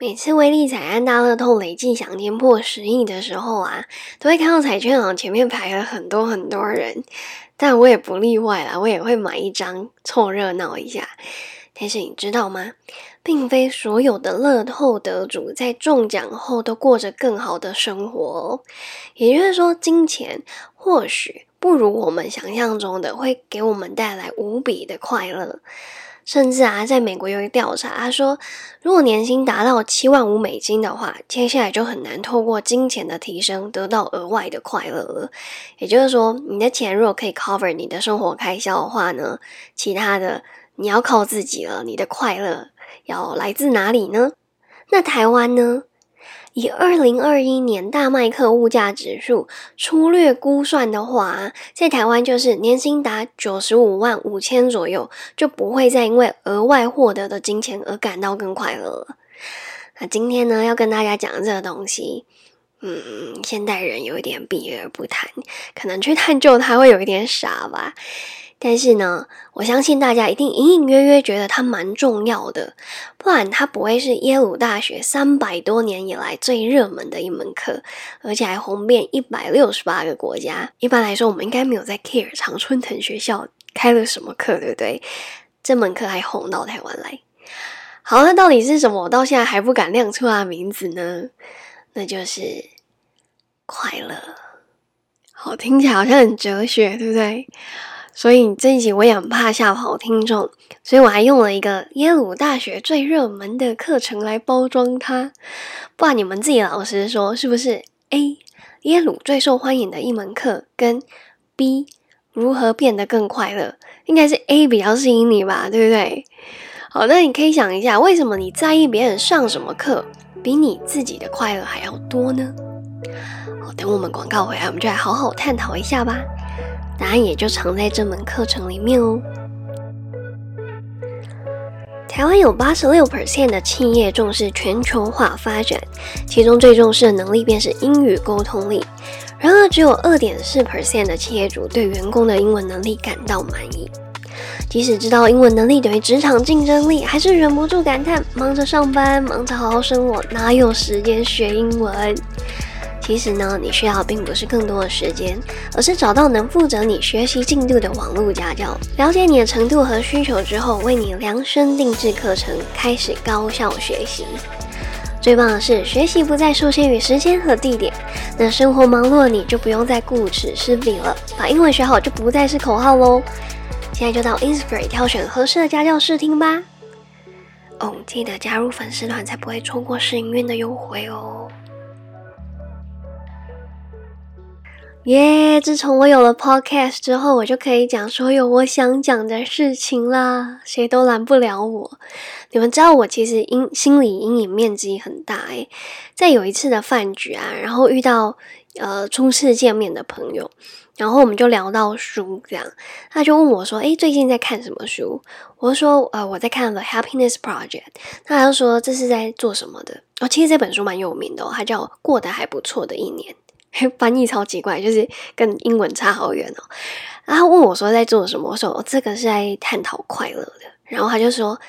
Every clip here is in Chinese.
每次威力彩案大乐透累计奖金破十亿的时候啊，都会看到彩券行前面排了很多很多人，但我也不例外啦，我也会买一张凑热闹一下。但是你知道吗？并非所有的乐透得主在中奖后都过着更好的生活哦。也就是说，金钱或许不如我们想象中的会给我们带来无比的快乐。甚至啊，在美国有一个调查，他说，如果年薪达到七万五美金的话，接下来就很难透过金钱的提升得到额外的快乐了。也就是说，你的钱如果可以 cover 你的生活开销的话呢，其他的你要靠自己了。你的快乐要来自哪里呢？那台湾呢？以二零二一年大麦克物价指数粗略估算的话，在台湾就是年薪达九十五万五千左右，就不会再因为额外获得的金钱而感到更快乐了。那今天呢，要跟大家讲这个东西，嗯，现代人有一点避而不谈，可能去探究它会有一点傻吧。但是呢，我相信大家一定隐隐约约觉得它蛮重要的，不然它不会是耶鲁大学三百多年以来最热门的一门课，而且还红遍一百六十八个国家。一般来说，我们应该没有在 care 常春藤学校开了什么课，对不对？这门课还红到台湾来。好，那到底是什么？我到现在还不敢亮出它的名字呢？那就是快乐。好，听起来好像很哲学，对不对？所以这一集我也很怕吓跑听众，所以我还用了一个耶鲁大学最热门的课程来包装它。不然你们自己老实说，是不是 A 耶鲁最受欢迎的一门课，跟 B 如何变得更快乐，应该是 A 比较吸引你吧，对不对？好，那你可以想一下，为什么你在意别人上什么课，比你自己的快乐还要多呢？好，等我们广告回来，我们就来好好探讨一下吧。答案也就藏在这门课程里面哦。台湾有八十六 percent 的企业重视全球化发展，其中最重视的能力便是英语沟通力。然而，只有二点四 percent 的企业主对员工的英文能力感到满意。即使知道英文能力等于职场竞争力，还是忍不住感叹：忙着上班，忙着好好生活，哪有时间学英文？其实呢，你需要并不是更多的时间，而是找到能负责你学习进度的网络家教，了解你的程度和需求之后，为你量身定制课程，开始高效学习。最棒的是，学习不再受限于时间和地点，那生活忙碌的你就不用再顾此失彼了，把英文学好就不再是口号喽。现在就到 Instagram 挑选合适的家教试听吧。哦，记得加入粉丝团才不会错过试营运的优惠哦。耶！自从我有了 podcast 之后，我就可以讲所有我想讲的事情啦，谁都拦不了我。你们知道我其实阴心理阴影面积很大诶，在有一次的饭局啊，然后遇到呃初次见面的朋友，然后我们就聊到书，这样他就问我说：“诶，最近在看什么书？”我说：“呃，我在看《The Happiness Project》。”他就说：“这是在做什么的？”哦，其实这本书蛮有名的哦，它叫《过得还不错的一年》。翻译超奇怪，就是跟英文差好远哦。然后问我说在做什么，我说这个是在探讨快乐的。然后他就说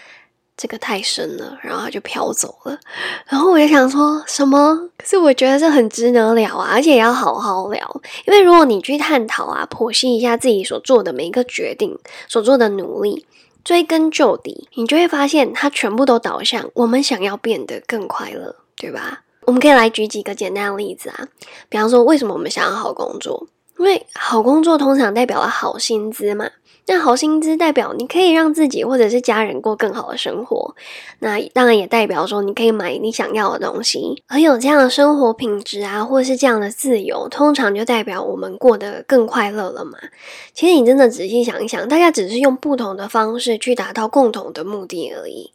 这个太深了，然后他就飘走了。然后我就想说什么？可是我觉得这很值得聊啊，而且也要好好聊。因为如果你去探讨啊，剖析一下自己所做的每一个决定，所做的努力，追根究底，你就会发现它全部都导向我们想要变得更快乐，对吧？我们可以来举几个简单的例子啊，比方说，为什么我们想要好工作？因为好工作通常代表了好薪资嘛。那好薪资代表你可以让自己或者是家人过更好的生活，那当然也代表说你可以买你想要的东西。而有这样的生活品质啊，或者是这样的自由，通常就代表我们过得更快乐了嘛。其实你真的仔细想一想，大家只是用不同的方式去达到共同的目的而已。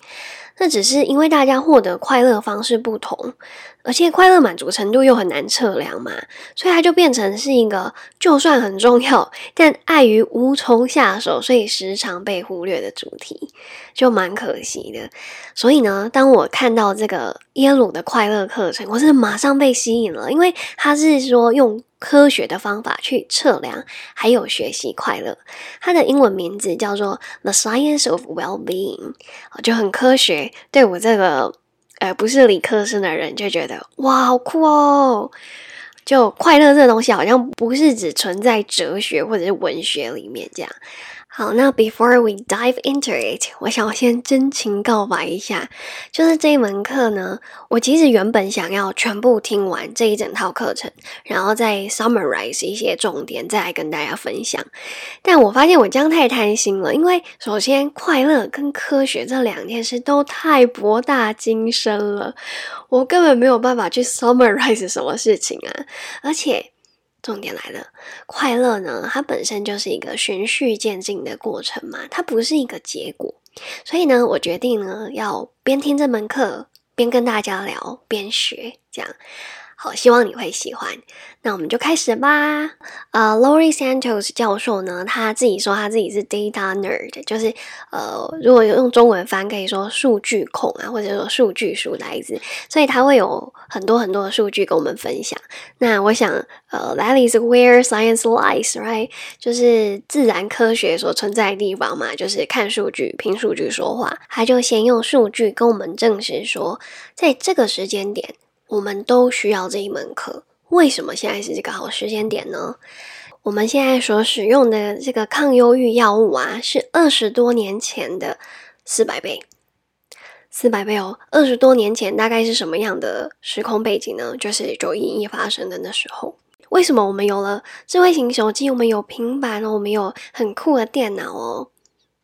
那只是因为大家获得快乐方式不同，而且快乐满足程度又很难测量嘛，所以它就变成是一个就算很重要，但碍于无从下手，所以时常被忽略的主题，就蛮可惜的。所以呢，当我看到这个耶鲁的快乐课程，我是马上被吸引了，因为他是说用。科学的方法去测量，还有学习快乐。它的英文名字叫做《The Science of Well-being》，就很科学。对我这个呃不是理科生的人就觉得哇好酷哦，就快乐这东西好像不是只存在哲学或者是文学里面这样。好，那 before we dive into it，我想先真情告白一下，就是这一门课呢，我其实原本想要全部听完这一整套课程，然后再 summarize 一些重点，再来跟大家分享。但我发现我这样太贪心了，因为首先快乐跟科学这两件事都太博大精深了，我根本没有办法去 summarize 什么事情啊，而且。重点来了，快乐呢？它本身就是一个循序渐进的过程嘛，它不是一个结果。所以呢，我决定呢，要边听这门课，边跟大家聊，边学，这样。我，希望你会喜欢。那我们就开始吧。呃，Lori Santos 教授呢，他自己说他自己是 data nerd，就是呃，如果有用中文翻，可以说数据控啊，或者说数据书呆子。所以他会有很多很多的数据跟我们分享。那我想，呃，That is where science lies，right？就是自然科学所存在的地方嘛，就是看数据，凭数据说话。他就先用数据跟我们证实说，在这个时间点。我们都需要这一门课，为什么现在是这个好时间点呢？我们现在所使用的这个抗忧郁药物啊，是二十多年前的四百倍，四百倍哦！二十多年前大概是什么样的时空背景呢？就是九一一发生的那时候。为什么我们有了智慧型手机，我们有平板哦，我们有很酷的电脑哦？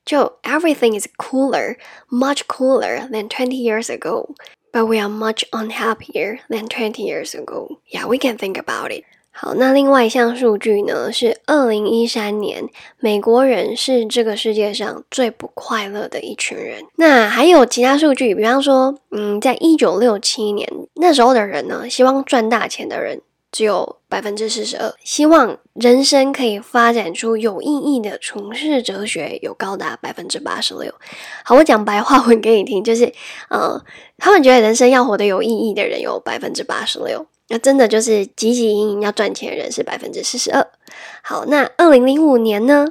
就 everything is cooler, much cooler than twenty years ago. But we are much unhappier than twenty years ago. Yeah, we can think about it. 好，那另外一项数据呢，是二零一三年，美国人是这个世界上最不快乐的一群人。那还有其他数据，比方说，嗯，在一九六七年那时候的人呢，希望赚大钱的人。只有百分之四十二，希望人生可以发展出有意义的从事哲学，有高达百分之八十六。好，我讲白话文给你听，就是，呃，他们觉得人生要活得有意义的人有百分之八十六，那真的就是汲汲营营要赚钱的人是百分之四十二。好，那二零零五年呢？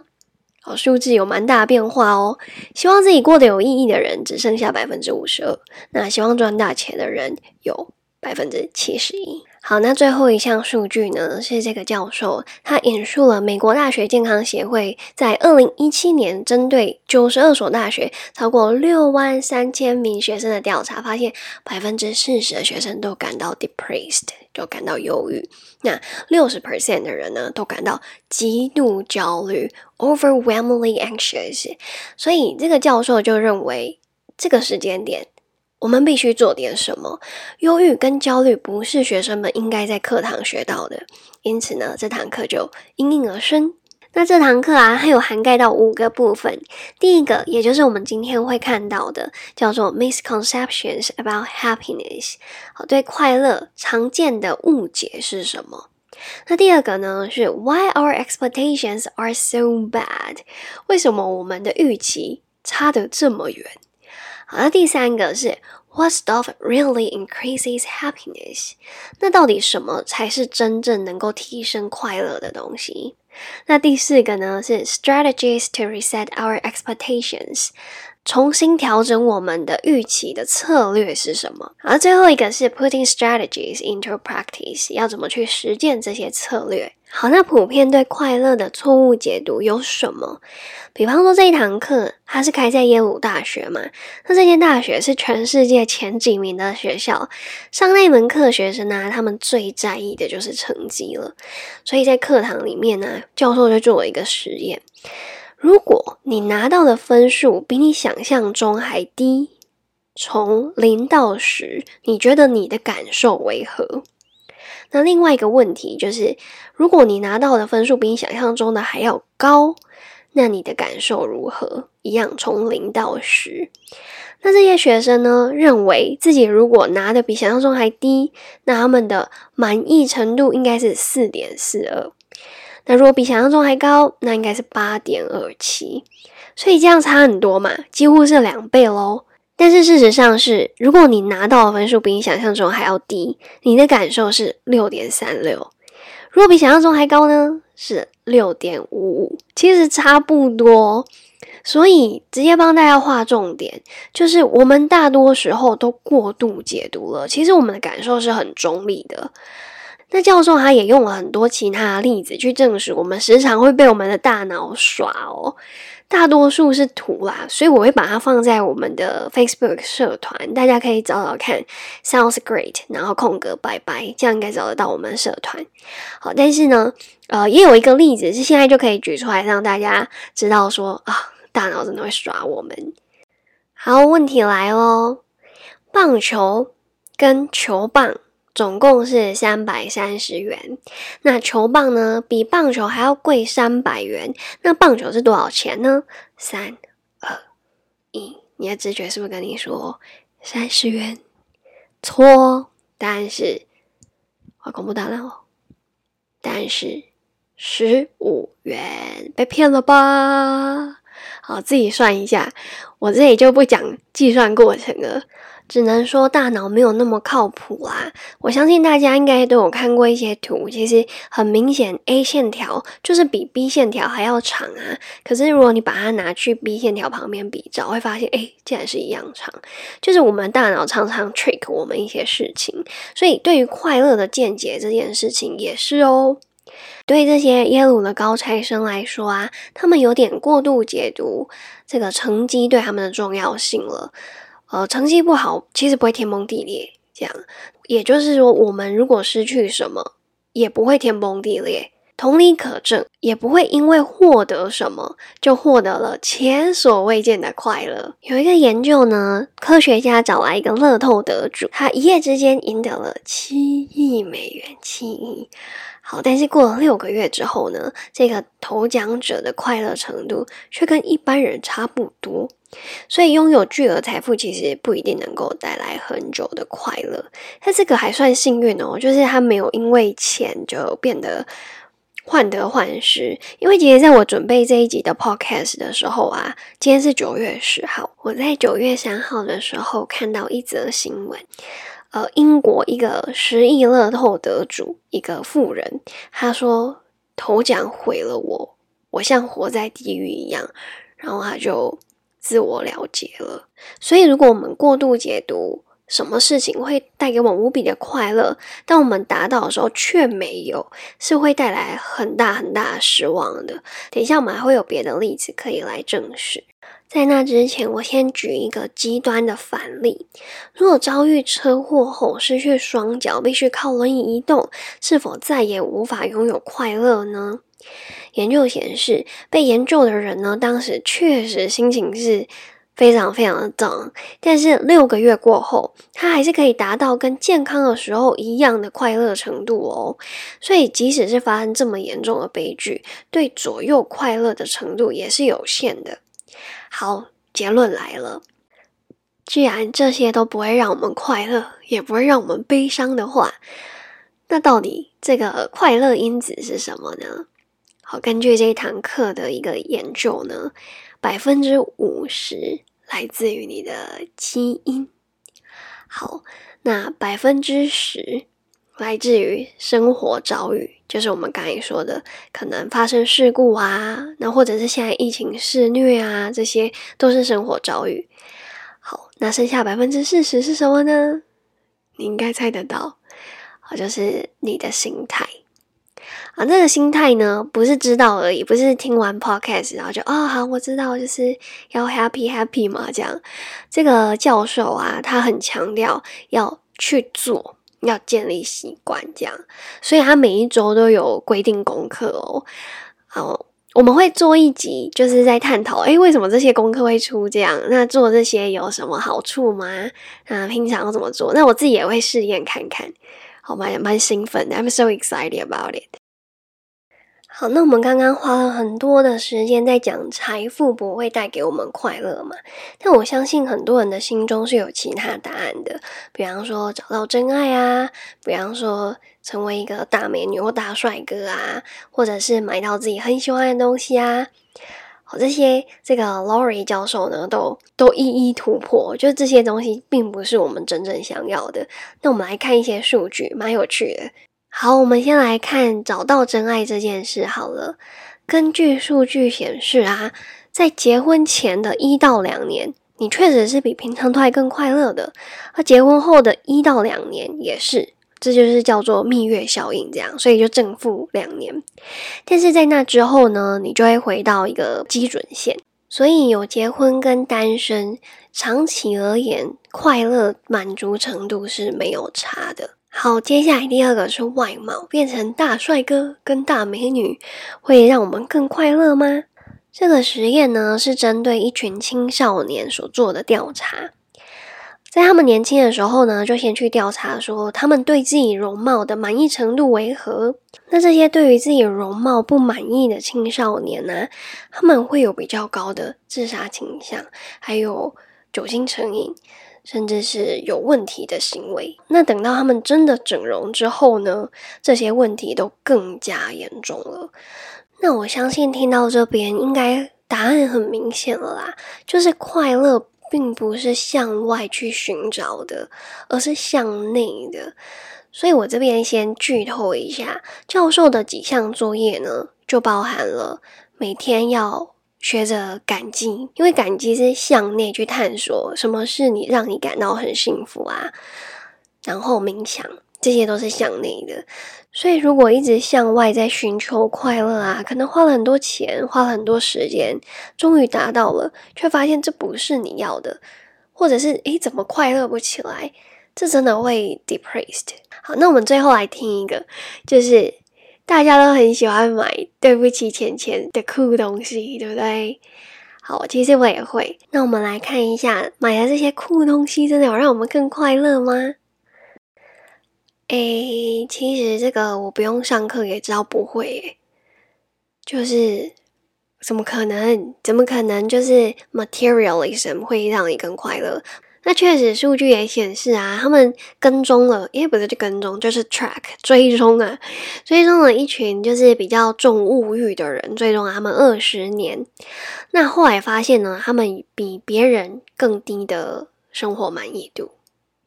好，数字有蛮大变化哦。希望自己过得有意义的人只剩下百分之五十二，那希望赚大钱的人有百分之七十一。好，那最后一项数据呢？是这个教授他引述了美国大学健康协会在二零一七年针对九十二所大学超过六万三千名学生的调查，发现百分之四十的学生都感到 depressed，就感到忧郁。那六十 percent 的人呢，都感到极度焦虑，overwhelmingly anxious。所以这个教授就认为这个时间点。我们必须做点什么。忧郁跟焦虑不是学生们应该在课堂学到的，因此呢，这堂课就应运而生。那这堂课啊，它有涵盖到五个部分。第一个，也就是我们今天会看到的，叫做 misconceptions about happiness。好，对快乐常见的误解是什么？那第二个呢，是 why our expectations are so bad？为什么我们的预期差得这么远？好，那第三个是 What stuff really increases happiness？那到底什么才是真正能够提升快乐的东西？那第四个呢是 Strategies to reset our expectations， 重新调整我们的预期的策略是什么？而最后一个是 Putting strategies into practice，要怎么去实践这些策略？好，那普遍对快乐的错误解读有什么？比方说这一堂课，它是开在耶鲁大学嘛？那这间大学是全世界前几名的学校，上那门课学生呢，他们最在意的就是成绩了。所以在课堂里面呢，教授就做了一个实验：如果你拿到的分数比你想象中还低，从零到十，你觉得你的感受为何？那另外一个问题就是，如果你拿到的分数比你想象中的还要高，那你的感受如何？一样从零到十。那这些学生呢，认为自己如果拿的比想象中还低，那他们的满意程度应该是四点四二。那如果比想象中还高，那应该是八点二七。所以这样差很多嘛，几乎是两倍喽。但是事实上是，如果你拿到的分数比你想象中还要低，你的感受是六点三六；如果比想象中还高呢，是六点五五。其实差不多。所以直接帮大家画重点，就是我们大多时候都过度解读了，其实我们的感受是很中立的。那教授他也用了很多其他的例子去证实，我们时常会被我们的大脑耍哦。大多数是图啦，所以我会把它放在我们的 Facebook 社团，大家可以找找看。Sounds great，然后空格拜拜，这样应该找得到我们的社团。好，但是呢，呃，也有一个例子是现在就可以举出来，让大家知道说啊，大脑真的会耍我们。好，问题来喽，棒球跟球棒。总共是三百三十元，那球棒呢比棒球还要贵三百元。那棒球是多少钱呢？三二一，你的直觉是不是跟你说三十元？错，答案是我公布答案哦，答案是十五元，被骗了吧？好，自己算一下，我这里就不讲计算过程了。只能说大脑没有那么靠谱啦。我相信大家应该都有看过一些图，其实很明显，A 线条就是比 B 线条还要长啊。可是如果你把它拿去 B 线条旁边比照，会发现，哎，竟然是一样长。就是我们大脑常常 trick 我们一些事情，所以对于快乐的见解这件事情也是哦。对这些耶鲁的高材生来说啊，他们有点过度解读这个成绩对他们的重要性了。呃，成绩不好其实不会天崩地裂，这样，也就是说，我们如果失去什么，也不会天崩地裂。同理可证，也不会因为获得什么就获得了前所未见的快乐。有一个研究呢，科学家找来一个乐透得主，他一夜之间赢得了七亿美元，七亿。好，但是过了六个月之后呢，这个投奖者的快乐程度却跟一般人差不多。所以拥有巨额财富其实不一定能够带来很久的快乐。他这个还算幸运哦，就是他没有因为钱就变得患得患失。因为其实在我准备这一集的 podcast 的时候啊，今天是九月十号，我在九月三号的时候看到一则新闻。呃，英国一个十亿乐透得主，一个富人，他说头奖毁了我，我像活在地狱一样，然后他就自我了结了。所以，如果我们过度解读什么事情会带给我们无比的快乐，当我们达到的时候却没有，是会带来很大很大的失望的。等一下，我们还会有别的例子可以来证实。在那之前，我先举一个极端的反例：如果遭遇车祸后失去双脚，必须靠轮椅移动，是否再也无法拥有快乐呢？研究显示，被研究的人呢，当时确实心情是非常非常的 down，但是六个月过后，他还是可以达到跟健康的时候一样的快乐程度哦。所以，即使是发生这么严重的悲剧，对左右快乐的程度也是有限的。好，结论来了。既然这些都不会让我们快乐，也不会让我们悲伤的话，那到底这个快乐因子是什么呢？好，根据这一堂课的一个研究呢，百分之五十来自于你的基因。好，那百分之十。来自于生活遭遇，就是我们刚才说的，可能发生事故啊，那或者是现在疫情肆虐啊，这些都是生活遭遇。好，那剩下百分之四十是什么呢？你应该猜得到，好，就是你的心态啊。这个心态呢，不是知道而已，不是听完 podcast 然后就啊好，我知道，就是要 happy happy 嘛，这样。这个教授啊，他很强调要去做。要建立习惯，这样，所以他每一周都有规定功课哦。好，我们会做一集，就是在探讨，诶，为什么这些功课会出这样？那做这些有什么好处吗？啊，平常要怎么做？那我自己也会试验看看，好蛮蛮兴奋的，I'm so excited about it。好，那我们刚刚花了很多的时间在讲财富不会带给我们快乐嘛？但我相信很多人的心中是有其他答案的，比方说找到真爱啊，比方说成为一个大美女或大帅哥啊，或者是买到自己很喜欢的东西啊。好，这些这个 Laurie 教授呢，都都一一突破，就这些东西并不是我们真正想要的。那我们来看一些数据，蛮有趣的。好，我们先来看找到真爱这件事好了。根据数据显示啊，在结婚前的一到两年，你确实是比平常都还更快乐的；而结婚后的一到两年也是，这就是叫做蜜月效应，这样，所以就正负两年。但是在那之后呢，你就会回到一个基准线。所以有结婚跟单身，长期而言，快乐满足程度是没有差的。好，接下来第二个是外貌，变成大帅哥跟大美女，会让我们更快乐吗？这个实验呢，是针对一群青少年所做的调查。在他们年轻的时候呢，就先去调查说他们对自己容貌的满意程度为何。那这些对于自己容貌不满意的青少年呢，他们会有比较高的自杀倾向，还有酒精成瘾，甚至是有问题的行为。那等到他们真的整容之后呢，这些问题都更加严重了。那我相信听到这边，应该答案很明显了啦，就是快乐。并不是向外去寻找的，而是向内的。所以我这边先剧透一下，教授的几项作业呢，就包含了每天要学着感激，因为感激是向内去探索什么是你让你感到很幸福啊，然后冥想。这些都是向内的，所以如果一直向外在寻求快乐啊，可能花了很多钱，花了很多时间，终于达到了，却发现这不是你要的，或者是诶怎么快乐不起来？这真的会 depressed。好，那我们最后来听一个，就是大家都很喜欢买“对不起，钱钱”的酷东西，对不对？好，其实我也会。那我们来看一下，买的这些酷东西，真的有让我们更快乐吗？诶，其实这个我不用上课也知道不会，就是怎么可能？怎么可能？就是 materialism 会让你更快乐？那确实数据也显示啊，他们跟踪了，也不是就跟踪，就是 track 追踪啊，追踪了一群就是比较重物欲的人，追踪了他们二十年。那后来发现呢，他们比别人更低的生活满意度。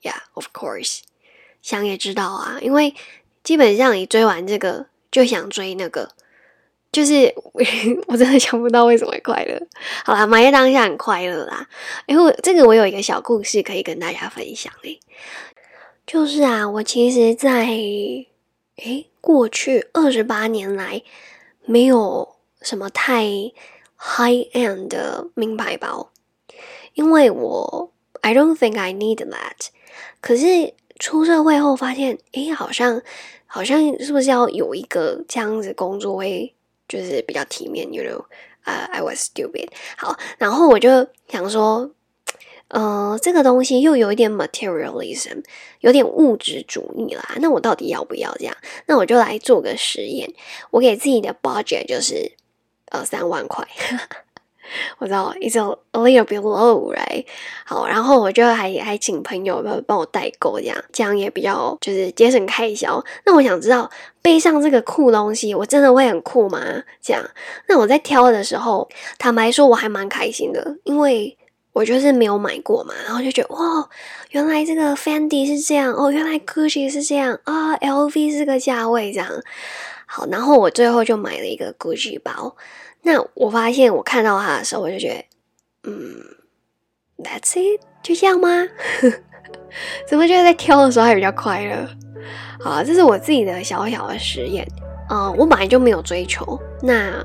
Yeah，of course。想也知道啊，因为基本上你追完这个就想追那个，就是我真的想不到为什么会快乐。好啦，买在当下很快乐啦。哎，我这个我有一个小故事可以跟大家分享诶，就是啊，我其实，在诶过去二十八年来，没有什么太 high end 的名牌包，因为我 I don't think I need that，可是。出社会后发现，诶，好像好像是不是要有一个这样子工作会就是比较体面，you know？呃，I was stupid。好，然后我就想说，呃，这个东西又有一点 materialism，有点物质主义啦。那我到底要不要这样？那我就来做个实验，我给自己的 budget 就是呃三万块。我知道，it's a little bit low，right？好，然后我就还还请朋友帮帮我代购，这样这样也比较就是节省开销。那我想知道背上这个酷东西，我真的会很酷吗？这样，那我在挑的时候，坦白说我还蛮开心的，因为我就是没有买过嘛，然后就觉得哇，原来这个 Fendi 是这样哦，原来 Gucci 是这样啊，LV 是个价位这样。好，然后我最后就买了一个 Gucci 包。那我发现，我看到他的时候，我就觉得，嗯，That's it，就这样吗？怎么觉得在挑的时候还比较快乐？好，这是我自己的小小的实验。嗯，我本来就没有追求，那，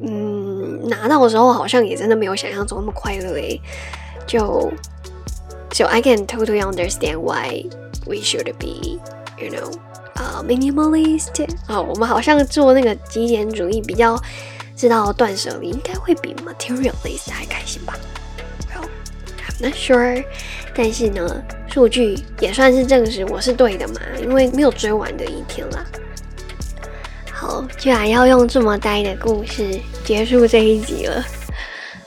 嗯，拿到的时候好像也真的没有想象中那么快乐诶。就，So I can totally understand why we should be, you know, uh, minimalist. 啊，我们好像做那个极简主义比较。知道断舍离应该会比 materialist 还开心吧？Well, I'm not sure。但是呢，数据也算是证实我是对的嘛，因为没有追完的一天啦。好，居然要用这么呆的故事结束这一集了。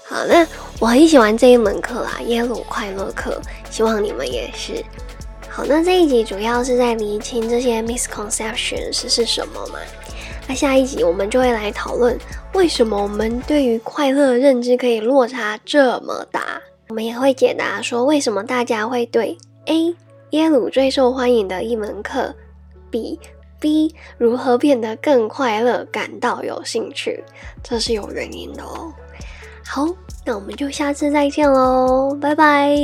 好，那我很喜欢这一门课啦，耶鲁快乐课，希望你们也是。好，那这一集主要是在厘清这些 misconceptions 是什么嘛？那下一集我们就会来讨论，为什么我们对于快乐认知可以落差这么大。我们也会解答说，为什么大家会对 A 耶鲁最受欢迎的一门课比 B 如何变得更快乐感到有兴趣，这是有原因的哦。好，那我们就下次再见喽，拜拜。